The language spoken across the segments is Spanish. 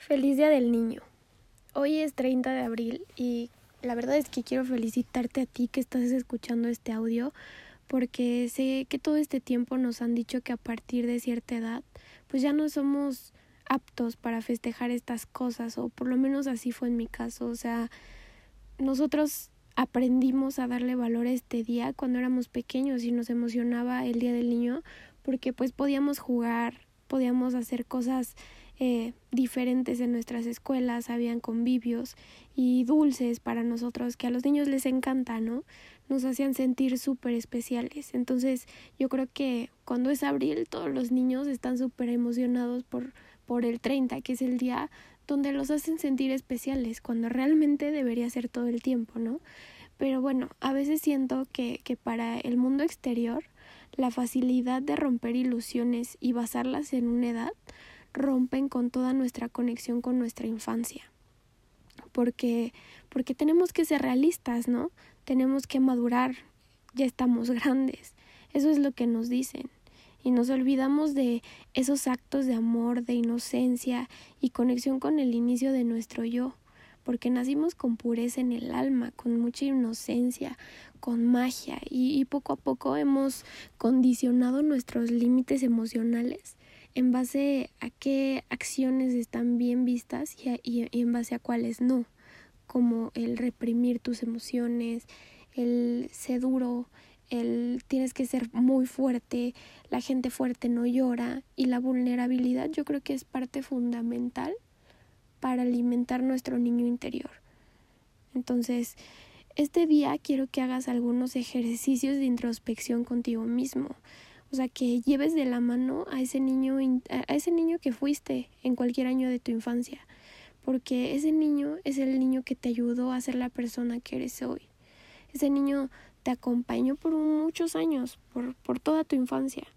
Feliz Día del Niño. Hoy es 30 de abril y la verdad es que quiero felicitarte a ti que estás escuchando este audio porque sé que todo este tiempo nos han dicho que a partir de cierta edad pues ya no somos aptos para festejar estas cosas o por lo menos así fue en mi caso, o sea, nosotros aprendimos a darle valor a este día cuando éramos pequeños y nos emocionaba el Día del Niño porque pues podíamos jugar, podíamos hacer cosas eh, diferentes en nuestras escuelas, habían convivios y dulces para nosotros que a los niños les encanta, ¿no? Nos hacían sentir súper especiales. Entonces yo creo que cuando es abril todos los niños están súper emocionados por, por el 30, que es el día donde los hacen sentir especiales, cuando realmente debería ser todo el tiempo, ¿no? Pero bueno, a veces siento que, que para el mundo exterior la facilidad de romper ilusiones y basarlas en una edad rompen con toda nuestra conexión con nuestra infancia. Porque, porque tenemos que ser realistas, ¿no? Tenemos que madurar, ya estamos grandes. Eso es lo que nos dicen. Y nos olvidamos de esos actos de amor, de inocencia y conexión con el inicio de nuestro yo, porque nacimos con pureza en el alma, con mucha inocencia, con magia, y, y poco a poco hemos condicionado nuestros límites emocionales en base a qué acciones están bien vistas y, en base a cuáles no, como el reprimir tus emociones, el ser duro, el tienes que ser muy fuerte, la gente fuerte no llora y la vulnerabilidad yo creo que es parte fundamental para alimentar nuestro niño interior. Entonces, este día quiero que hagas algunos ejercicios de introspección contigo mismo. O sea, que lleves de la mano a ese niño, a ese niño que fuiste en cualquier año de tu infancia, porque ese niño es el niño que te ayudó a ser la persona que eres hoy. Ese niño te acompañó por muchos años, por, por toda tu infancia,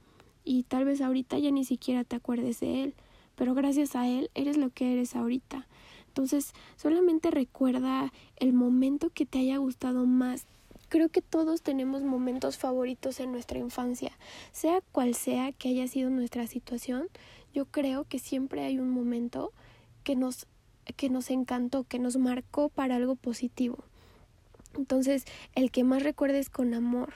y tal vez ahorita ya ni siquiera te acuerdes de él, pero gracias a él eres lo que eres ahorita. Entonces, solamente recuerda el momento que te haya gustado más Creo que todos tenemos momentos favoritos en nuestra infancia, sea cual sea que haya sido nuestra situación, yo creo que siempre hay un momento que nos que nos encantó, que nos marcó para algo positivo. Entonces, el que más recuerdes con amor,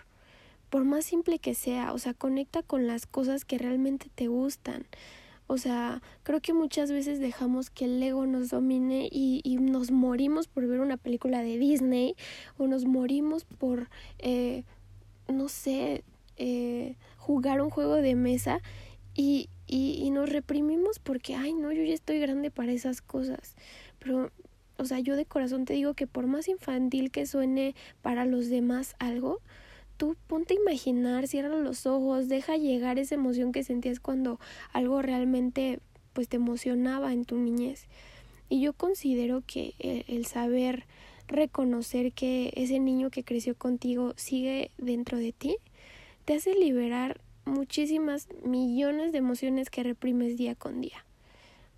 por más simple que sea, o sea, conecta con las cosas que realmente te gustan. O sea, creo que muchas veces dejamos que el ego nos domine y, y nos morimos por ver una película de Disney o nos morimos por, eh, no sé, eh, jugar un juego de mesa y, y, y nos reprimimos porque, ay, no, yo ya estoy grande para esas cosas. Pero, o sea, yo de corazón te digo que por más infantil que suene para los demás algo, tú ponte a imaginar, cierra los ojos, deja llegar esa emoción que sentías cuando algo realmente pues te emocionaba en tu niñez. Y yo considero que el, el saber reconocer que ese niño que creció contigo sigue dentro de ti, te hace liberar muchísimas millones de emociones que reprimes día con día.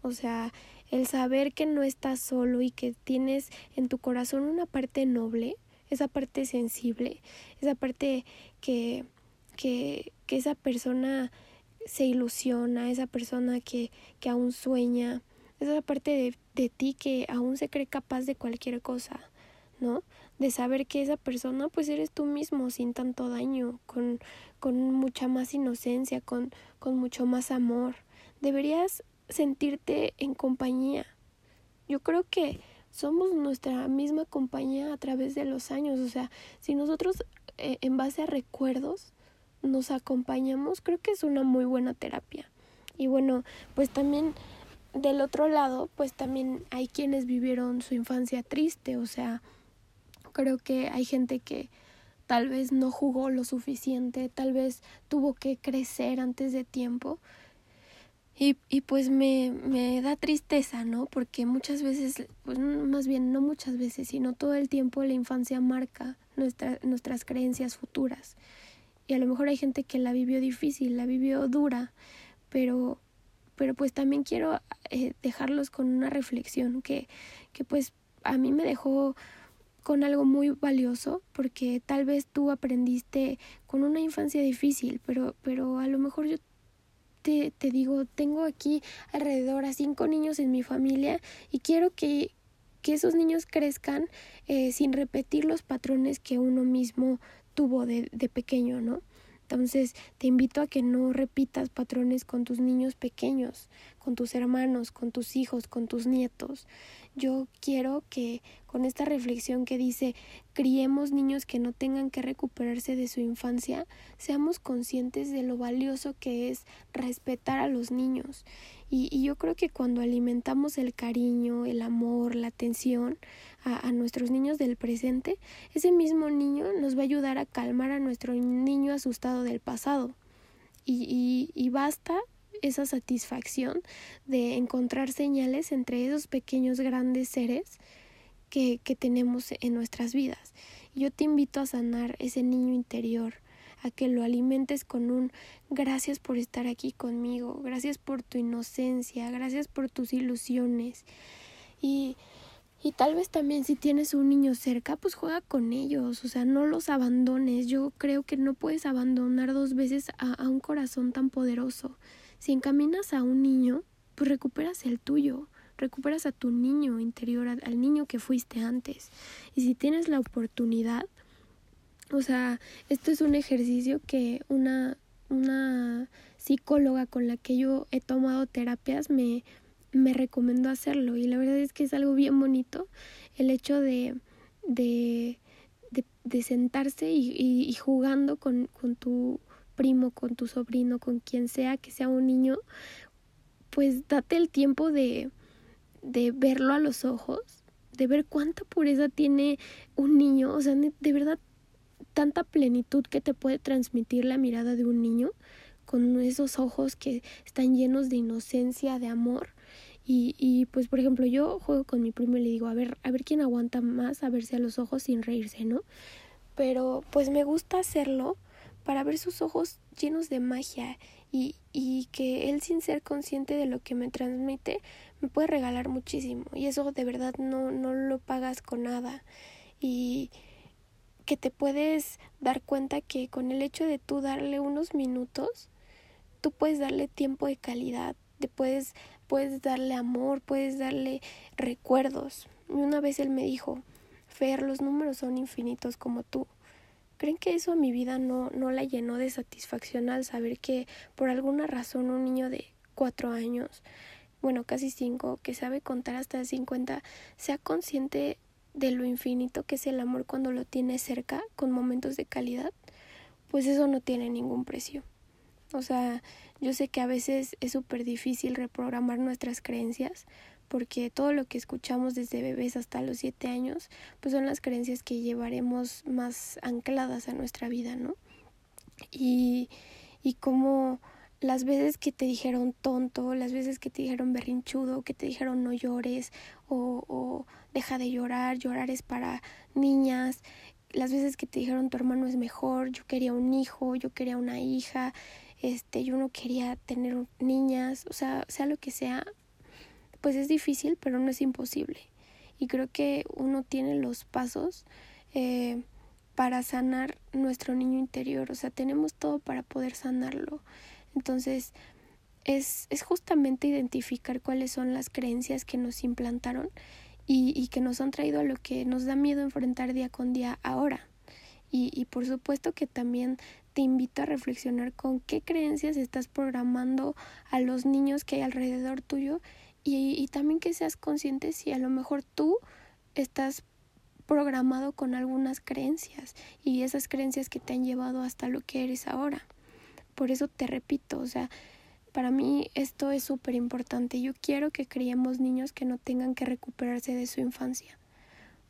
O sea, el saber que no estás solo y que tienes en tu corazón una parte noble, esa parte sensible, esa parte que, que, que esa persona se ilusiona, esa persona que, que aún sueña, esa parte de, de ti que aún se cree capaz de cualquier cosa, ¿no? De saber que esa persona pues eres tú mismo sin tanto daño, con, con mucha más inocencia, con, con mucho más amor. Deberías sentirte en compañía. Yo creo que somos nuestra misma compañía a través de los años. O sea, si nosotros eh, en base a recuerdos nos acompañamos, creo que es una muy buena terapia. Y bueno, pues también del otro lado, pues también hay quienes vivieron su infancia triste. O sea, creo que hay gente que tal vez no jugó lo suficiente, tal vez tuvo que crecer antes de tiempo y, y pues me, me da tristeza, ¿no? Porque muchas veces, pues más bien no muchas veces, sino todo el tiempo la infancia marca nuestra, nuestras creencias futuras. Y a lo mejor hay gente que la vivió difícil, la vivió dura, pero, pero pues también quiero eh, dejarlos con una reflexión que, que pues a mí me dejó con algo muy valioso porque tal vez tú aprendiste con una infancia difícil, pero, pero a lo mejor yo te, te digo, tengo aquí alrededor a cinco niños en mi familia y quiero que, que esos niños crezcan eh, sin repetir los patrones que uno mismo tuvo de, de pequeño, ¿no? Entonces te invito a que no repitas patrones con tus niños pequeños, con tus hermanos, con tus hijos, con tus nietos. Yo quiero que con esta reflexión que dice criemos niños que no tengan que recuperarse de su infancia, seamos conscientes de lo valioso que es respetar a los niños. Y, yo creo que cuando alimentamos el cariño, el amor, la atención a, nuestros niños del presente, ese mismo niño nos va a ayudar a calmar a nuestro niño asustado del pasado. Y, y, y basta esa satisfacción de encontrar señales entre esos pequeños grandes seres que, que tenemos en nuestras vidas. Yo te invito a sanar ese niño interior, a que lo alimentes con un gracias por estar aquí conmigo, gracias por tu inocencia, gracias por tus ilusiones. Y, y tal vez también si tienes un niño cerca, pues juega con ellos, o sea, no los abandones. Yo creo que no puedes abandonar dos veces a, a un corazón tan poderoso. Si encaminas a un niño, pues recuperas el tuyo, recuperas a tu niño interior, al niño que fuiste antes. Y si tienes la oportunidad, o sea, esto es un ejercicio que una, una psicóloga con la que yo he tomado terapias me, me recomendó hacerlo. Y la verdad es que es algo bien bonito el hecho de, de, de, sentarse y, y, jugando con, con tu primo, con tu sobrino, con quien sea que sea un niño, pues date el tiempo de, de verlo a los ojos, de ver cuánta pureza tiene un niño, o sea, de verdad tanta plenitud que te puede transmitir la mirada de un niño con esos ojos que están llenos de inocencia, de amor. Y, y pues, por ejemplo, yo juego con mi primo y le digo, a ver, a ver quién aguanta más a verse a los ojos sin reírse, ¿no? Pero pues me gusta hacerlo para ver sus ojos llenos de magia y, y que él sin ser consciente de lo que me transmite me puede regalar muchísimo y eso de verdad no, no lo pagas con nada y que te puedes dar cuenta que con el hecho de tú darle unos minutos, tú puedes darle tiempo de calidad, te puedes, puedes darle amor, puedes darle recuerdos. Y una vez él me dijo, Fer, los números son infinitos como tú. ¿Creen que eso a mi vida no, no la llenó de satisfacción al saber que por alguna razón un niño de cuatro años, bueno, casi cinco, que sabe contar hasta cincuenta, sea consciente de lo infinito que es el amor cuando lo tienes cerca, con momentos de calidad, pues eso no tiene ningún precio. O sea, yo sé que a veces es súper difícil reprogramar nuestras creencias, porque todo lo que escuchamos desde bebés hasta los siete años, pues son las creencias que llevaremos más ancladas a nuestra vida, ¿no? Y, y como las veces que te dijeron tonto, las veces que te dijeron berrinchudo, que te dijeron no llores o, o deja de llorar, llorar es para niñas, las veces que te dijeron tu hermano es mejor, yo quería un hijo, yo quería una hija, este, yo no quería tener niñas, o sea, sea lo que sea, pues es difícil, pero no es imposible. Y creo que uno tiene los pasos eh, para sanar nuestro niño interior, o sea, tenemos todo para poder sanarlo. Entonces, es, es justamente identificar cuáles son las creencias que nos implantaron y, y, que nos han traído a lo que nos da miedo enfrentar día con día ahora. Y, y por supuesto que también te invito a reflexionar con qué creencias estás programando a los niños que hay alrededor tuyo y, y también que seas consciente si a lo mejor tú estás programado con algunas creencias y esas creencias que te han llevado hasta lo que eres ahora. Por eso te repito, o sea, para mí esto es súper importante. Yo quiero que criemos niños que no tengan que recuperarse de su infancia.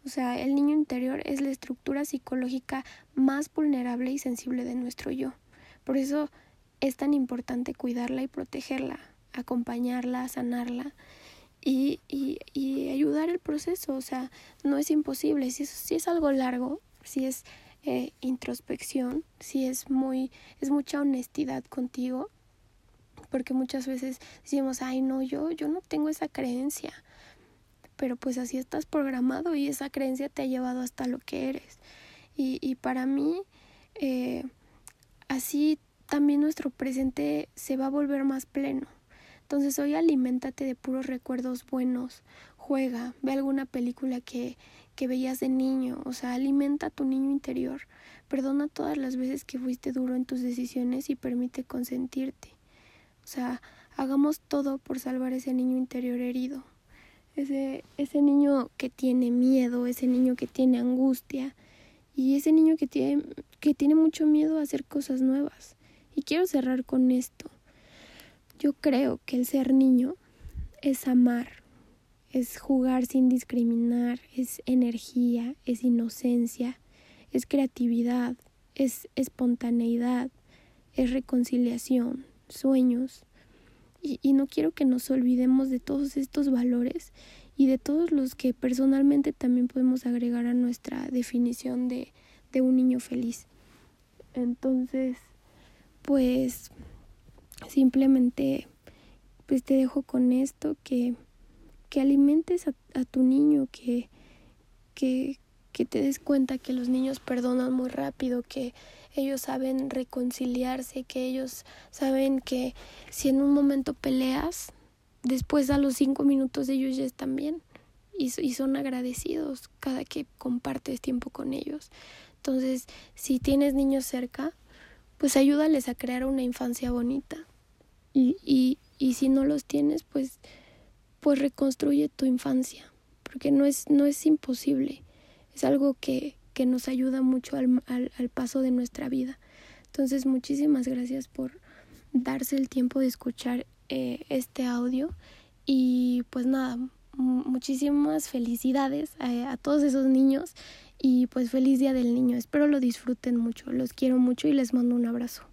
O sea, el niño interior es la estructura psicológica más vulnerable y sensible de nuestro yo. Por eso es tan importante cuidarla y protegerla, acompañarla, sanarla y, y, y ayudar el proceso. O sea, no es imposible. Si es, si es algo largo, si es eh, introspección, si es muy, es mucha honestidad contigo, porque muchas veces decimos, ay no, yo, yo no tengo esa creencia, pero pues así estás programado y esa creencia te ha llevado hasta lo que eres. Y, y para mí, eh, así también nuestro presente se va a volver más pleno. Entonces hoy aliméntate de puros recuerdos buenos, juega, ve alguna película que, que veías de niño, o sea, alimenta a tu niño interior, perdona todas las veces que fuiste duro en tus decisiones y permite consentirte. O sea, hagamos todo por salvar ese niño interior herido, ese, ese niño que tiene miedo, ese niño que tiene angustia y ese niño que tiene, que tiene mucho miedo a hacer cosas nuevas. Y quiero cerrar con esto. Yo creo que el ser niño es amar, es jugar sin discriminar, es energía, es inocencia, es creatividad, es espontaneidad, es reconciliación, sueños. Y, y, no quiero que nos olvidemos de todos estos valores y de todos los que personalmente también podemos agregar a nuestra definición de, de un niño feliz. Entonces, pues simplemente pues te dejo con esto que que alimentes a, tu niño, que, que, que te des cuenta que los niños perdonan muy rápido, que ellos saben reconciliarse, que ellos saben que si en un momento peleas, después a los cinco minutos ellos ya están bien y, y son agradecidos cada que compartes tiempo con ellos. Entonces, si tienes niños cerca, pues ayúdales a crear una infancia bonita. Y, y, y si no los tienes, pues pues reconstruye tu infancia, porque no es, no es imposible, es algo que, que nos ayuda mucho al, al, al paso de nuestra vida. Entonces, muchísimas gracias por darse el tiempo de escuchar eh, este audio y pues nada, muchísimas felicidades a, a, todos esos niños y pues feliz día del niño. Espero lo disfruten mucho, los quiero mucho y les mando un abrazo.